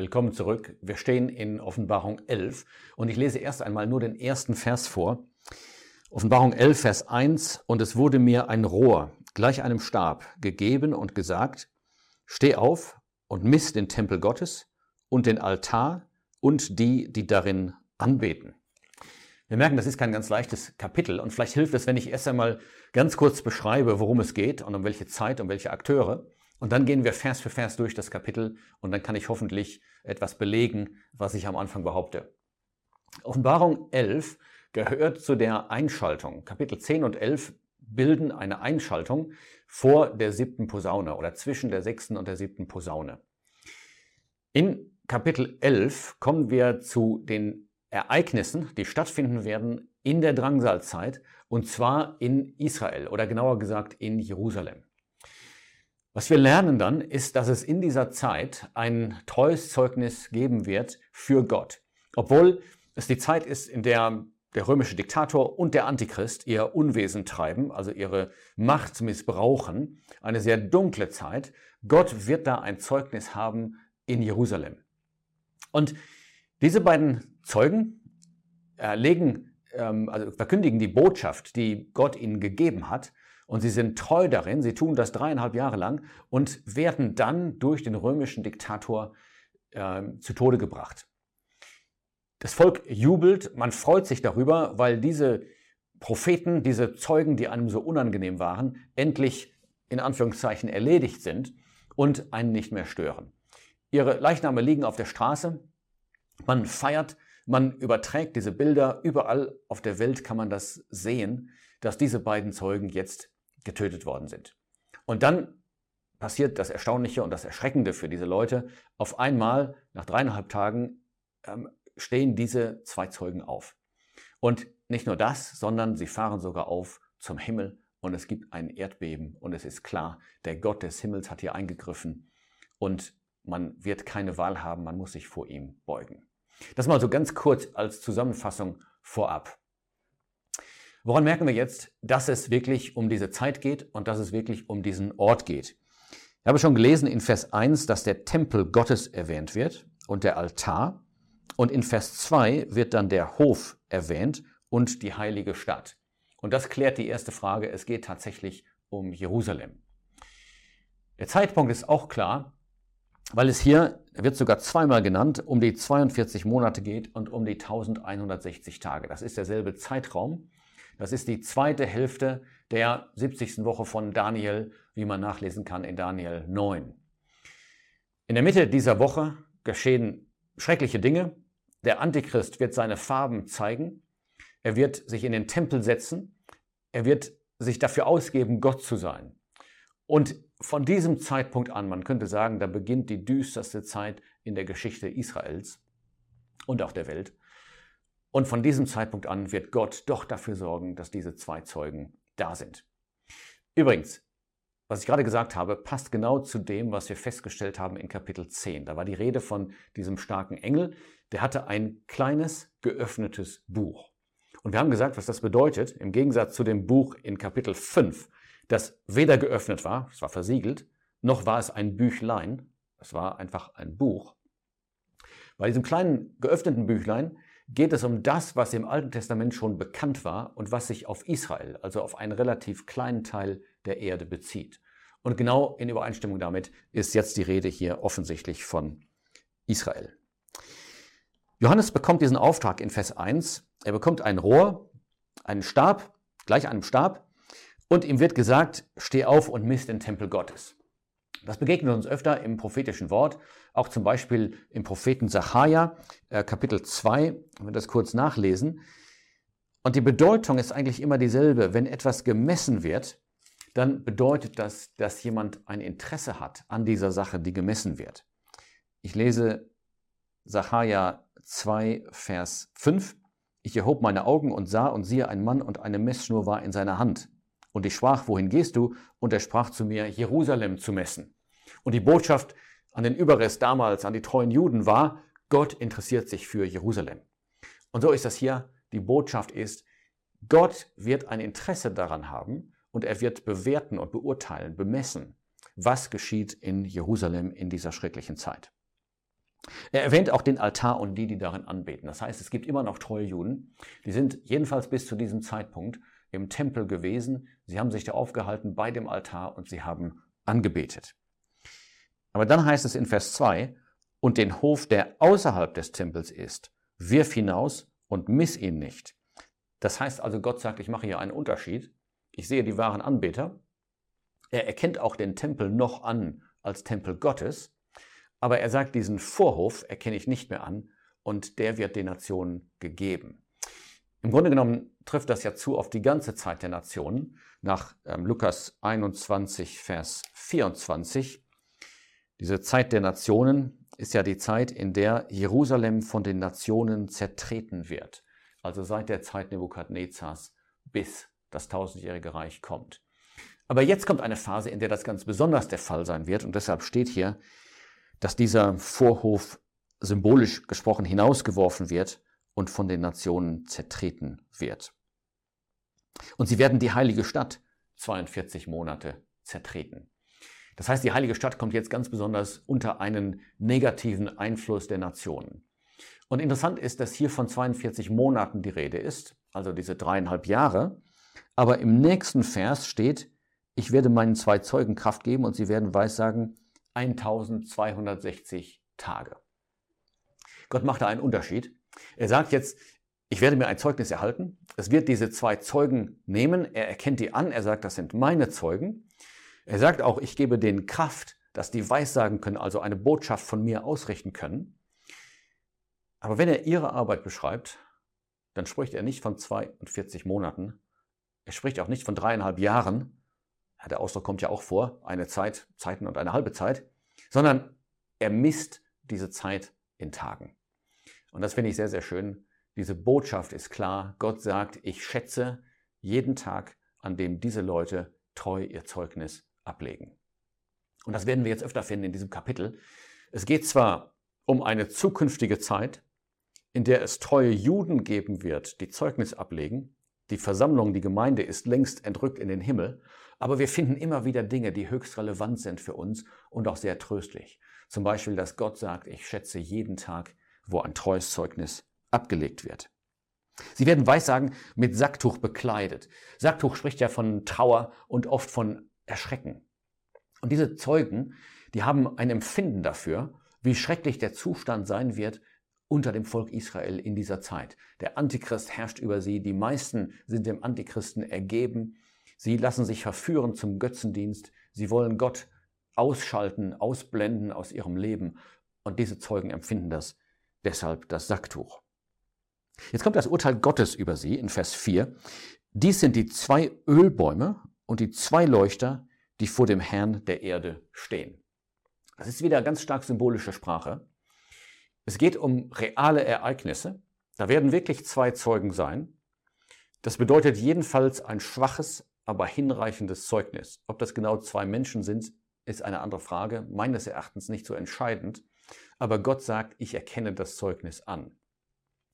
Willkommen zurück. Wir stehen in Offenbarung 11 und ich lese erst einmal nur den ersten Vers vor. Offenbarung 11, Vers 1. Und es wurde mir ein Rohr, gleich einem Stab, gegeben und gesagt, steh auf und miss den Tempel Gottes und den Altar und die, die darin anbeten. Wir merken, das ist kein ganz leichtes Kapitel und vielleicht hilft es, wenn ich erst einmal ganz kurz beschreibe, worum es geht und um welche Zeit, um welche Akteure. Und dann gehen wir Vers für Vers durch das Kapitel und dann kann ich hoffentlich etwas belegen, was ich am Anfang behaupte. Offenbarung 11 gehört zu der Einschaltung. Kapitel 10 und 11 bilden eine Einschaltung vor der siebten Posaune oder zwischen der sechsten und der siebten Posaune. In Kapitel 11 kommen wir zu den Ereignissen, die stattfinden werden in der Drangsalzeit und zwar in Israel oder genauer gesagt in Jerusalem. Was wir lernen dann, ist, dass es in dieser Zeit ein treues Zeugnis geben wird für Gott. Obwohl es die Zeit ist, in der der römische Diktator und der Antichrist ihr Unwesen treiben, also ihre Macht missbrauchen, eine sehr dunkle Zeit. Gott wird da ein Zeugnis haben in Jerusalem. Und diese beiden Zeugen äh, legen, ähm, also verkündigen die Botschaft, die Gott ihnen gegeben hat, und sie sind treu darin, sie tun das dreieinhalb Jahre lang und werden dann durch den römischen Diktator äh, zu Tode gebracht. Das Volk jubelt, man freut sich darüber, weil diese Propheten, diese Zeugen, die einem so unangenehm waren, endlich in Anführungszeichen erledigt sind und einen nicht mehr stören. Ihre Leichname liegen auf der Straße, man feiert, man überträgt diese Bilder, überall auf der Welt kann man das sehen, dass diese beiden Zeugen jetzt getötet worden sind. Und dann passiert das Erstaunliche und das Erschreckende für diese Leute. Auf einmal, nach dreieinhalb Tagen, ähm, stehen diese zwei Zeugen auf. Und nicht nur das, sondern sie fahren sogar auf zum Himmel und es gibt ein Erdbeben und es ist klar, der Gott des Himmels hat hier eingegriffen und man wird keine Wahl haben, man muss sich vor ihm beugen. Das mal so ganz kurz als Zusammenfassung vorab. Woran merken wir jetzt, dass es wirklich um diese Zeit geht und dass es wirklich um diesen Ort geht? Ich habe schon gelesen in Vers 1, dass der Tempel Gottes erwähnt wird und der Altar. Und in Vers 2 wird dann der Hof erwähnt und die heilige Stadt. Und das klärt die erste Frage. Es geht tatsächlich um Jerusalem. Der Zeitpunkt ist auch klar, weil es hier, er wird sogar zweimal genannt, um die 42 Monate geht und um die 1160 Tage. Das ist derselbe Zeitraum. Das ist die zweite Hälfte der 70. Woche von Daniel, wie man nachlesen kann in Daniel 9. In der Mitte dieser Woche geschehen schreckliche Dinge. Der Antichrist wird seine Farben zeigen. Er wird sich in den Tempel setzen. Er wird sich dafür ausgeben, Gott zu sein. Und von diesem Zeitpunkt an, man könnte sagen, da beginnt die düsterste Zeit in der Geschichte Israels und auch der Welt. Und von diesem Zeitpunkt an wird Gott doch dafür sorgen, dass diese zwei Zeugen da sind. Übrigens, was ich gerade gesagt habe, passt genau zu dem, was wir festgestellt haben in Kapitel 10. Da war die Rede von diesem starken Engel, der hatte ein kleines geöffnetes Buch. Und wir haben gesagt, was das bedeutet, im Gegensatz zu dem Buch in Kapitel 5, das weder geöffnet war, es war versiegelt, noch war es ein Büchlein, es war einfach ein Buch. Bei diesem kleinen geöffneten Büchlein geht es um das, was im Alten Testament schon bekannt war und was sich auf Israel, also auf einen relativ kleinen Teil der Erde bezieht. Und genau in Übereinstimmung damit ist jetzt die Rede hier offensichtlich von Israel. Johannes bekommt diesen Auftrag in Vers 1. Er bekommt ein Rohr, einen Stab, gleich einem Stab, und ihm wird gesagt, steh auf und misst den Tempel Gottes. Das begegnet uns öfter im prophetischen Wort, auch zum Beispiel im Propheten Sacharja, äh, Kapitel 2, wenn wir das kurz nachlesen. Und die Bedeutung ist eigentlich immer dieselbe. Wenn etwas gemessen wird, dann bedeutet das, dass jemand ein Interesse hat an dieser Sache, die gemessen wird. Ich lese Sacharja 2, Vers 5. Ich erhob meine Augen und sah und siehe, ein Mann und eine Messschnur war in seiner Hand. Und ich sprach, wohin gehst du? Und er sprach zu mir, Jerusalem zu messen. Und die Botschaft an den Überrest damals, an die treuen Juden war, Gott interessiert sich für Jerusalem. Und so ist das hier. Die Botschaft ist, Gott wird ein Interesse daran haben und er wird bewerten und beurteilen, bemessen, was geschieht in Jerusalem in dieser schrecklichen Zeit. Er erwähnt auch den Altar und die, die darin anbeten. Das heißt, es gibt immer noch treue Juden. Die sind jedenfalls bis zu diesem Zeitpunkt im Tempel gewesen. Sie haben sich da aufgehalten bei dem Altar und sie haben angebetet. Aber dann heißt es in Vers 2, und den Hof, der außerhalb des Tempels ist, wirf hinaus und miss ihn nicht. Das heißt also, Gott sagt, ich mache hier einen Unterschied. Ich sehe die wahren Anbeter. Er erkennt auch den Tempel noch an als Tempel Gottes. Aber er sagt, diesen Vorhof erkenne ich nicht mehr an und der wird den Nationen gegeben. Im Grunde genommen trifft das ja zu auf die ganze Zeit der Nationen. Nach ähm, Lukas 21, Vers 24. Diese Zeit der Nationen ist ja die Zeit, in der Jerusalem von den Nationen zertreten wird. Also seit der Zeit Nebukadnezars bis das tausendjährige Reich kommt. Aber jetzt kommt eine Phase, in der das ganz besonders der Fall sein wird. Und deshalb steht hier, dass dieser Vorhof symbolisch gesprochen hinausgeworfen wird und von den Nationen zertreten wird. Und sie werden die heilige Stadt 42 Monate zertreten. Das heißt, die heilige Stadt kommt jetzt ganz besonders unter einen negativen Einfluss der Nationen. Und interessant ist, dass hier von 42 Monaten die Rede ist, also diese dreieinhalb Jahre. Aber im nächsten Vers steht, ich werde meinen zwei Zeugen Kraft geben und sie werden weissagen 1260 Tage. Gott macht da einen Unterschied. Er sagt jetzt, ich werde mir ein Zeugnis erhalten. Es wird diese zwei Zeugen nehmen. Er erkennt die an. Er sagt, das sind meine Zeugen. Er sagt auch, ich gebe denen Kraft, dass die weissagen können, also eine Botschaft von mir ausrichten können. Aber wenn er ihre Arbeit beschreibt, dann spricht er nicht von 42 Monaten. Er spricht auch nicht von dreieinhalb Jahren. Der Ausdruck kommt ja auch vor, eine Zeit, Zeiten und eine halbe Zeit, sondern er misst diese Zeit in Tagen. Und das finde ich sehr, sehr schön. Diese Botschaft ist klar. Gott sagt, ich schätze jeden Tag, an dem diese Leute treu ihr Zeugnis ablegen. Und das werden wir jetzt öfter finden in diesem Kapitel. Es geht zwar um eine zukünftige Zeit, in der es treue Juden geben wird, die Zeugnis ablegen. Die Versammlung, die Gemeinde ist längst entrückt in den Himmel, aber wir finden immer wieder Dinge, die höchst relevant sind für uns und auch sehr tröstlich. Zum Beispiel, dass Gott sagt, ich schätze jeden Tag, wo ein treues Zeugnis abgelegt wird. Sie werden Weissagen mit Sacktuch bekleidet. Sacktuch spricht ja von Trauer und oft von Erschrecken. Und diese Zeugen, die haben ein Empfinden dafür, wie schrecklich der Zustand sein wird unter dem Volk Israel in dieser Zeit. Der Antichrist herrscht über sie, die meisten sind dem Antichristen ergeben, sie lassen sich verführen zum Götzendienst, sie wollen Gott ausschalten, ausblenden aus ihrem Leben und diese Zeugen empfinden das deshalb das Sacktuch. Jetzt kommt das Urteil Gottes über sie in Vers 4. Dies sind die zwei Ölbäume und die zwei Leuchter, die vor dem Herrn der Erde stehen. Das ist wieder ganz stark symbolische Sprache. Es geht um reale Ereignisse. Da werden wirklich zwei Zeugen sein. Das bedeutet jedenfalls ein schwaches, aber hinreichendes Zeugnis. Ob das genau zwei Menschen sind, ist eine andere Frage, meines Erachtens nicht so entscheidend. Aber Gott sagt, ich erkenne das Zeugnis an.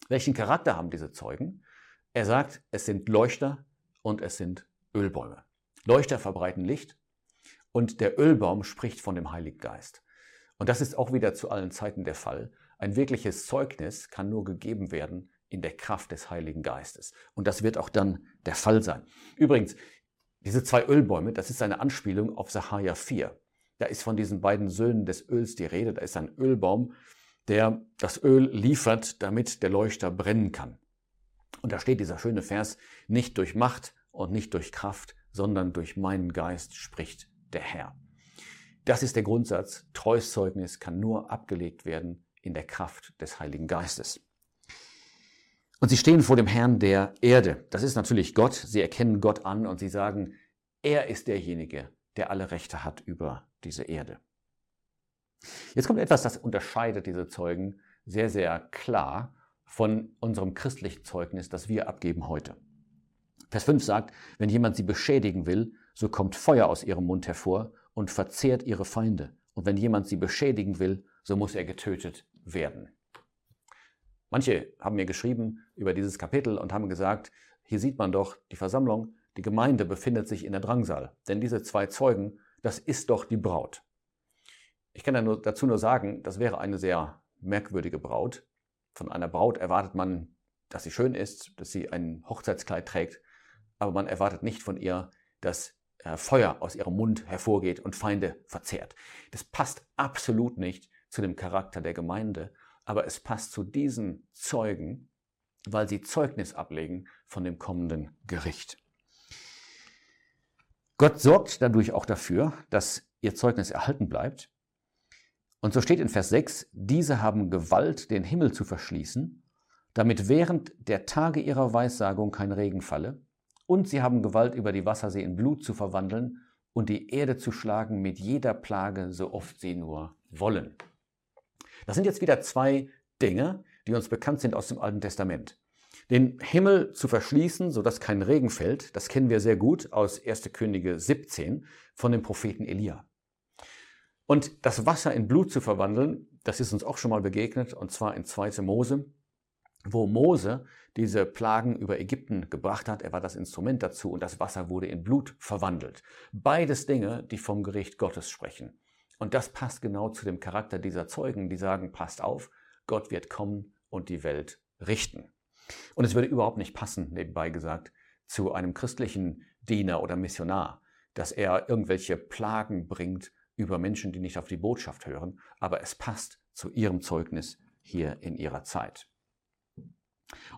Welchen Charakter haben diese Zeugen? Er sagt, es sind Leuchter und es sind Ölbäume. Leuchter verbreiten Licht und der Ölbaum spricht von dem Heiligen Geist. Und das ist auch wieder zu allen Zeiten der Fall. Ein wirkliches Zeugnis kann nur gegeben werden in der Kraft des Heiligen Geistes. Und das wird auch dann der Fall sein. Übrigens, diese zwei Ölbäume, das ist eine Anspielung auf Sacharja 4. Da ist von diesen beiden Söhnen des Öls die Rede. Da ist ein Ölbaum, der das Öl liefert, damit der Leuchter brennen kann. Und da steht dieser schöne Vers, nicht durch Macht und nicht durch Kraft, sondern durch meinen Geist spricht der Herr. Das ist der Grundsatz. Treues Zeugnis kann nur abgelegt werden in der Kraft des Heiligen Geistes. Und sie stehen vor dem Herrn der Erde. Das ist natürlich Gott. Sie erkennen Gott an und sie sagen, er ist derjenige, der alle Rechte hat über diese Erde. Jetzt kommt etwas, das unterscheidet diese Zeugen sehr, sehr klar von unserem christlichen Zeugnis, das wir abgeben heute. Vers 5 sagt, wenn jemand sie beschädigen will, so kommt Feuer aus ihrem Mund hervor und verzehrt ihre Feinde. Und wenn jemand sie beschädigen will, so muss er getötet werden. Manche haben mir geschrieben über dieses Kapitel und haben gesagt, hier sieht man doch, die Versammlung, die Gemeinde befindet sich in der Drangsal. Denn diese zwei Zeugen, das ist doch die Braut. Ich kann dazu nur sagen, das wäre eine sehr merkwürdige Braut. Von einer Braut erwartet man, dass sie schön ist, dass sie ein Hochzeitskleid trägt, aber man erwartet nicht von ihr, dass äh, Feuer aus ihrem Mund hervorgeht und Feinde verzehrt. Das passt absolut nicht zu dem Charakter der Gemeinde, aber es passt zu diesen Zeugen, weil sie Zeugnis ablegen von dem kommenden Gericht. Gott sorgt dadurch auch dafür, dass ihr Zeugnis erhalten bleibt. Und so steht in Vers 6, diese haben Gewalt, den Himmel zu verschließen, damit während der Tage ihrer Weissagung kein Regen falle, und sie haben Gewalt, über die Wassersee in Blut zu verwandeln und die Erde zu schlagen mit jeder Plage, so oft sie nur wollen. Das sind jetzt wieder zwei Dinge, die uns bekannt sind aus dem Alten Testament. Den Himmel zu verschließen, sodass kein Regen fällt, das kennen wir sehr gut aus 1. Könige 17 von dem Propheten Elia. Und das Wasser in Blut zu verwandeln, das ist uns auch schon mal begegnet, und zwar in 2. Mose, wo Mose diese Plagen über Ägypten gebracht hat. Er war das Instrument dazu und das Wasser wurde in Blut verwandelt. Beides Dinge, die vom Gericht Gottes sprechen. Und das passt genau zu dem Charakter dieser Zeugen, die sagen, passt auf, Gott wird kommen und die Welt richten. Und es würde überhaupt nicht passen, nebenbei gesagt, zu einem christlichen Diener oder Missionar, dass er irgendwelche Plagen bringt über Menschen, die nicht auf die Botschaft hören, aber es passt zu ihrem Zeugnis hier in ihrer Zeit.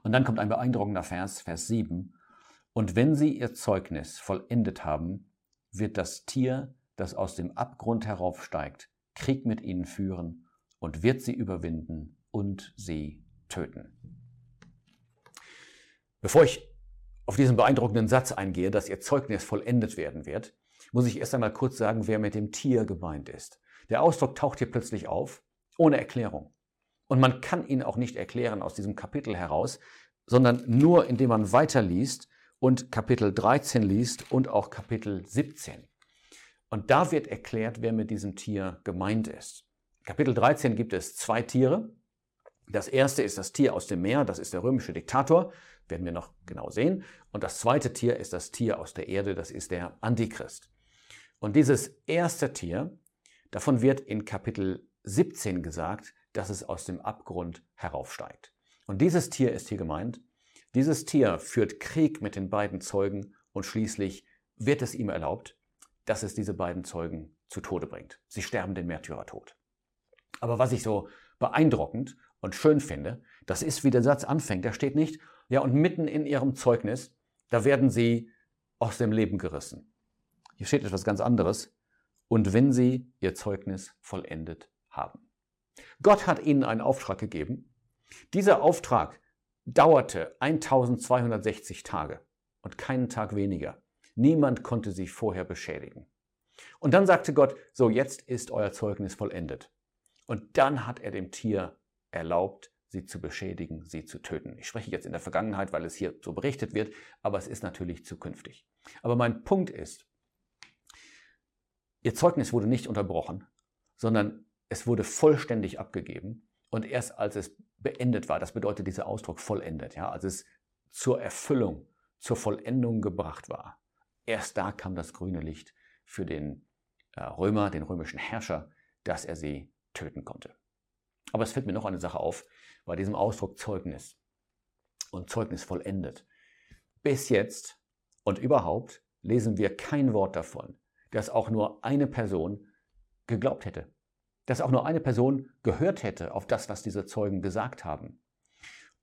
Und dann kommt ein beeindruckender Vers, Vers 7. Und wenn sie ihr Zeugnis vollendet haben, wird das Tier, das aus dem Abgrund heraufsteigt, Krieg mit ihnen führen und wird sie überwinden und sie töten. Bevor ich auf diesen beeindruckenden Satz eingehe, dass ihr Zeugnis vollendet werden wird, muss ich erst einmal kurz sagen, wer mit dem Tier gemeint ist. Der Ausdruck taucht hier plötzlich auf, ohne Erklärung. Und man kann ihn auch nicht erklären aus diesem Kapitel heraus, sondern nur indem man weiterliest und Kapitel 13 liest und auch Kapitel 17. Und da wird erklärt, wer mit diesem Tier gemeint ist. Kapitel 13 gibt es zwei Tiere. Das erste ist das Tier aus dem Meer, das ist der römische Diktator, werden wir noch genau sehen. Und das zweite Tier ist das Tier aus der Erde, das ist der Antichrist. Und dieses erste Tier, davon wird in Kapitel 17 gesagt, dass es aus dem Abgrund heraufsteigt. Und dieses Tier ist hier gemeint. Dieses Tier führt Krieg mit den beiden Zeugen und schließlich wird es ihm erlaubt, dass es diese beiden Zeugen zu Tode bringt. Sie sterben den Märtyrertod. Aber was ich so beeindruckend und schön finde, das ist, wie der Satz anfängt. Da steht nicht, ja, und mitten in ihrem Zeugnis, da werden sie aus dem Leben gerissen. Hier steht etwas ganz anderes. Und wenn sie ihr Zeugnis vollendet haben. Gott hat ihnen einen Auftrag gegeben. Dieser Auftrag dauerte 1260 Tage und keinen Tag weniger. Niemand konnte sie vorher beschädigen. Und dann sagte Gott, so jetzt ist euer Zeugnis vollendet. Und dann hat er dem Tier erlaubt, sie zu beschädigen, sie zu töten. Ich spreche jetzt in der Vergangenheit, weil es hier so berichtet wird, aber es ist natürlich zukünftig. Aber mein Punkt ist, ihr Zeugnis wurde nicht unterbrochen, sondern es wurde vollständig abgegeben und erst als es beendet war, das bedeutet dieser Ausdruck vollendet, ja, als es zur Erfüllung, zur Vollendung gebracht war, erst da kam das grüne Licht für den äh, Römer, den römischen Herrscher, dass er sie töten konnte. Aber es fällt mir noch eine Sache auf bei diesem Ausdruck Zeugnis und Zeugnis vollendet. Bis jetzt und überhaupt lesen wir kein Wort davon, dass auch nur eine Person geglaubt hätte dass auch nur eine Person gehört hätte auf das, was diese Zeugen gesagt haben.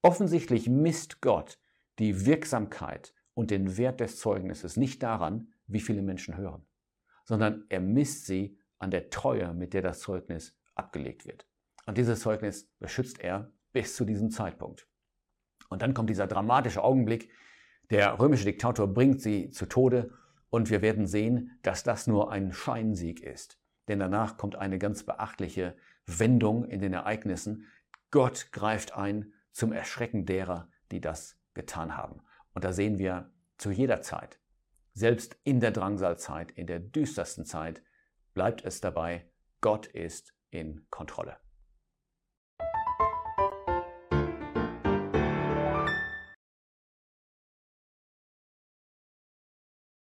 Offensichtlich misst Gott die Wirksamkeit und den Wert des Zeugnisses nicht daran, wie viele Menschen hören, sondern er misst sie an der Treue, mit der das Zeugnis abgelegt wird. Und dieses Zeugnis beschützt er bis zu diesem Zeitpunkt. Und dann kommt dieser dramatische Augenblick, der römische Diktator bringt sie zu Tode und wir werden sehen, dass das nur ein Scheinsieg ist denn danach kommt eine ganz beachtliche Wendung in den Ereignissen. Gott greift ein zum Erschrecken derer, die das getan haben. Und da sehen wir zu jeder Zeit, selbst in der Drangsalzeit, in der düstersten Zeit, bleibt es dabei, Gott ist in Kontrolle.